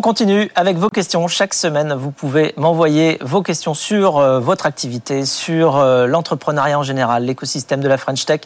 On continue avec vos questions. Chaque semaine, vous pouvez m'envoyer vos questions sur euh, votre activité, sur euh, l'entrepreneuriat en général, l'écosystème de la French Tech,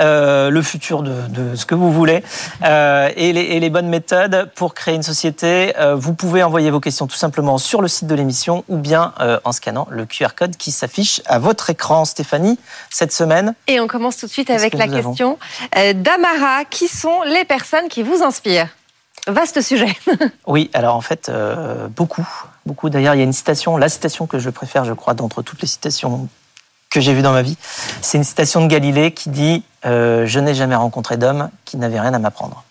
euh, le futur de, de, ce que vous voulez et, les, et, les, bonnes méthodes pour créer une société. Vous pouvez envoyer vos questions tout simplement sur le site de l'émission ou bien en scannant le QR code qui s'affiche à votre écran, Stéphanie, cette semaine. Et on commence tout de suite avec la question d'Amara. Qui sont les personnes qui vous inspirent? Vaste sujet. oui, alors en fait, euh, beaucoup. Beaucoup. D'ailleurs, il y a une citation, la citation que je préfère, je crois, d'entre toutes les citations que j'ai vues dans ma vie. C'est une citation de Galilée qui dit euh, Je n'ai jamais rencontré d'homme qui n'avait rien à m'apprendre.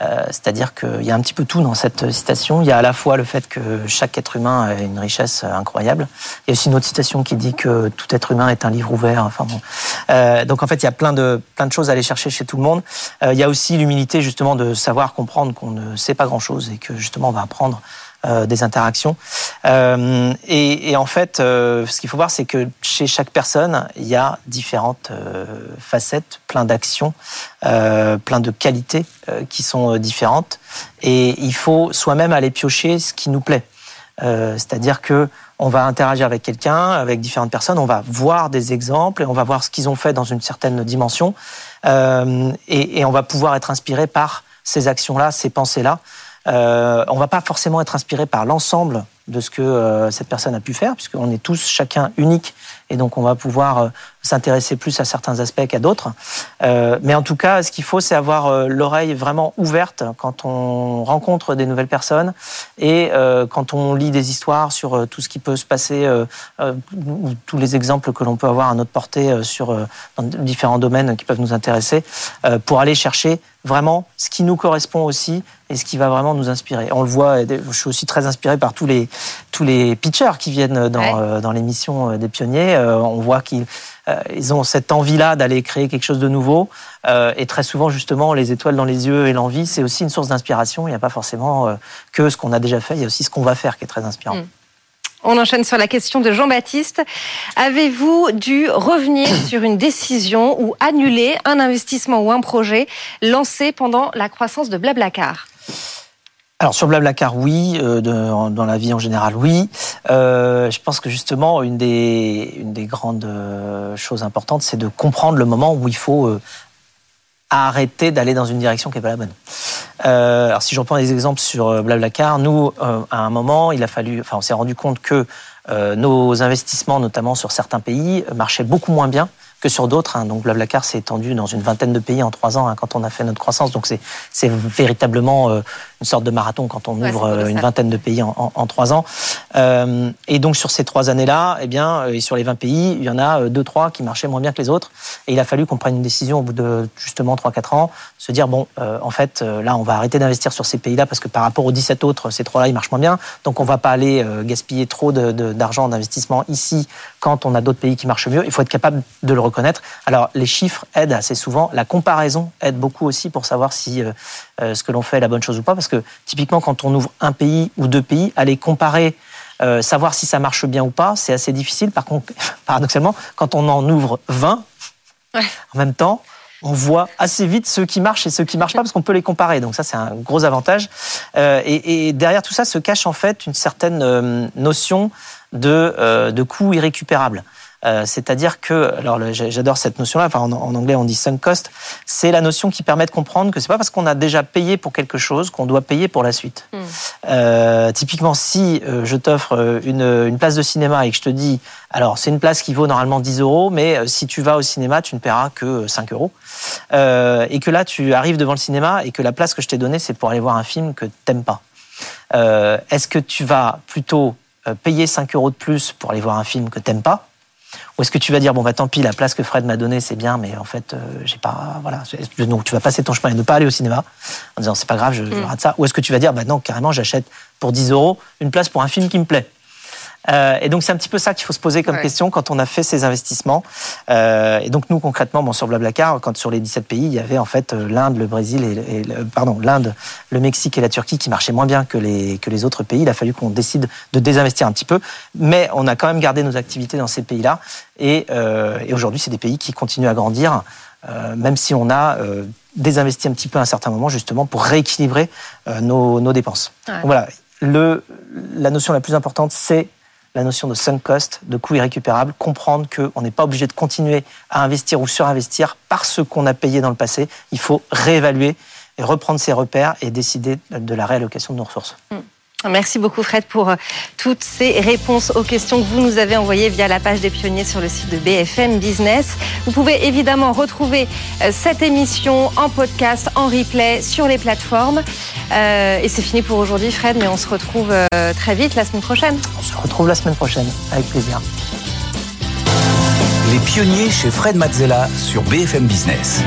Euh, C'est-à-dire qu'il y a un petit peu tout dans cette citation. Il y a à la fois le fait que chaque être humain a une richesse incroyable. Il y a aussi une autre citation qui dit que tout être humain est un livre ouvert. Enfin bon. Euh, donc en fait, il y a plein de, plein de choses à aller chercher chez tout le monde. Euh, il y a aussi l'humilité justement de savoir comprendre qu'on ne sait pas grand-chose et que justement on va apprendre euh, des interactions. Euh, et, et, en fait, euh, ce qu'il faut voir, c'est que chez chaque personne, il y a différentes euh, facettes, plein d'actions, euh, plein de qualités qui sont différentes. Et il faut soi-même aller piocher ce qui nous plaît. C'est-à-dire que on va interagir avec quelqu'un, avec différentes personnes, on va voir des exemples et on va voir ce qu'ils ont fait dans une certaine dimension. Et, et on va pouvoir être inspiré par ces actions-là, ces pensées-là. Euh, on va pas forcément être inspiré par l'ensemble de ce que euh, cette personne a pu faire, puisqu'on est tous chacun unique, et donc on va pouvoir euh, s'intéresser plus à certains aspects qu'à d'autres. Euh, mais en tout cas, ce qu'il faut, c'est avoir euh, l'oreille vraiment ouverte quand on rencontre des nouvelles personnes et euh, quand on lit des histoires sur tout ce qui peut se passer, ou tous les exemples que l'on peut avoir à notre portée sur dans différents domaines qui peuvent nous intéresser, pour aller chercher vraiment ce qui nous correspond aussi et ce qui va vraiment nous inspirer. On le voit, je suis aussi très inspiré par tous les, tous les pitchers qui viennent dans, ouais. dans l'émission des pionniers. On voit qu'ils euh, ils ont cette envie-là d'aller créer quelque chose de nouveau. Euh, et très souvent, justement, les étoiles dans les yeux et l'envie, c'est aussi une source d'inspiration. Il n'y a pas forcément euh, que ce qu'on a déjà fait, il y a aussi ce qu'on va faire qui est très inspirant. Mm. On enchaîne sur la question de Jean-Baptiste. Avez-vous dû revenir sur une décision ou annuler un investissement ou un projet lancé pendant la croissance de Blablacar? Alors sur Blablacar, oui. Euh, de, dans la vie en général, oui. Euh, je pense que justement, une des, une des grandes euh, choses importantes, c'est de comprendre le moment où il faut euh, arrêter d'aller dans une direction qui n'est pas la bonne. Euh, alors si je reprends des exemples sur Blablacar, nous, à un moment, il a fallu, enfin, on s'est rendu compte que nos investissements, notamment sur certains pays, marchaient beaucoup moins bien que sur d'autres. Hein. Donc Blablacar s'est étendu dans une vingtaine de pays en trois ans hein, quand on a fait notre croissance. Donc c'est véritablement euh, une sorte de marathon quand on ouvre ouais, une vingtaine de pays en, en, en trois ans. Euh, et donc sur ces trois années-là, eh bien, euh, et sur les 20 pays, il y en a deux, trois qui marchaient moins bien que les autres. Et il a fallu qu'on prenne une décision au bout de justement trois, quatre ans, se dire bon, euh, en fait, euh, là, on va arrêter d'investir sur ces pays-là parce que par rapport aux 17 autres, ces trois-là, ils marchent moins bien. Donc on va pas aller euh, gaspiller trop d'argent d'investissement ici quand on a d'autres pays qui marchent mieux. Il faut être capable de le reconnaître. Alors les chiffres aident assez souvent. La comparaison aide beaucoup aussi pour savoir si euh, ce que l'on fait est la bonne chose ou pas. Parce que typiquement, quand on ouvre un pays ou deux pays, aller comparer, euh, savoir si ça marche bien ou pas, c'est assez difficile. Par contre, paradoxalement, quand on en ouvre 20 ouais. en même temps, on voit assez vite ceux qui marchent et ceux qui marchent pas parce qu'on peut les comparer. Donc ça, c'est un gros avantage. Euh, et, et, derrière tout ça se cache en fait une certaine euh, notion de, euh, de coût irrécupérable. Euh, C'est-à-dire que, alors j'adore cette notion-là, enfin en, en, anglais on dit sunk cost, c'est la notion qui permet de comprendre que c'est pas parce qu'on a déjà payé pour quelque chose qu'on doit payer pour la suite. Mm. Euh, typiquement, si euh, je t'offre une, une, place de cinéma et que je te dis, alors c'est une place qui vaut normalement 10 euros, mais si tu vas au cinéma, tu ne paieras que 5 euros. Euh, et que là, tu arrives devant le cinéma et que la place que je t'ai donnée, c'est pour aller voir un film que t'aimes pas. Est-ce que tu vas plutôt payer 5 euros de plus pour aller voir un film que t'aimes pas Ou est-ce que tu vas dire bon bah tant pis la place que Fred m'a donnée c'est bien mais en fait euh, j'ai pas voilà donc tu vas passer ton chemin et ne pas aller au cinéma en disant c'est pas grave je, je rate ça. Ou est-ce que tu vas dire bah non carrément j'achète pour 10 euros une place pour un film qui me plaît? Euh, et donc c'est un petit peu ça qu'il faut se poser comme Ouais. question quand on a fait ces investissements. Euh, et donc nous concrètement, bon, sur Blablacar, quand sur les 17 pays, il y avait en fait euh, l'Inde, le Brésil et, et le- pardon l'Inde, le Mexique et la Turquie qui marchaient moins bien que les que les autres pays. Il a fallu qu'on décide de désinvestir un petit peu, mais on a quand même gardé nos activités dans ces pays-là. Et, euh, et aujourd'hui, c'est des pays qui continuent à grandir, euh, même si on a euh, désinvesti un petit peu à un certain moment justement pour rééquilibrer euh, nos, nos dépenses. Ouais. Donc voilà, le, la notion la plus importante, c'est la notion de sunk cost, de coût irrécupérable, comprendre qu'on n'est pas obligé de continuer à investir ou surinvestir parce qu'on a payé dans le passé. Il faut réévaluer et reprendre ses repères et décider de la réallocation de nos ressources. Merci beaucoup Fred pour euh, toutes ces réponses aux questions que vous nous avez envoyées via la page des pionniers sur le site de BFM Business. Vous pouvez évidemment retrouver euh, cette émission en podcast, en replay sur les plateformes. Euh, et c'est fini pour aujourd'hui Fred, mais on se retrouve très vite la semaine prochaine. On se retrouve la semaine prochaine, avec plaisir. Les pionniers chez Fred Mazzella sur BFM Business.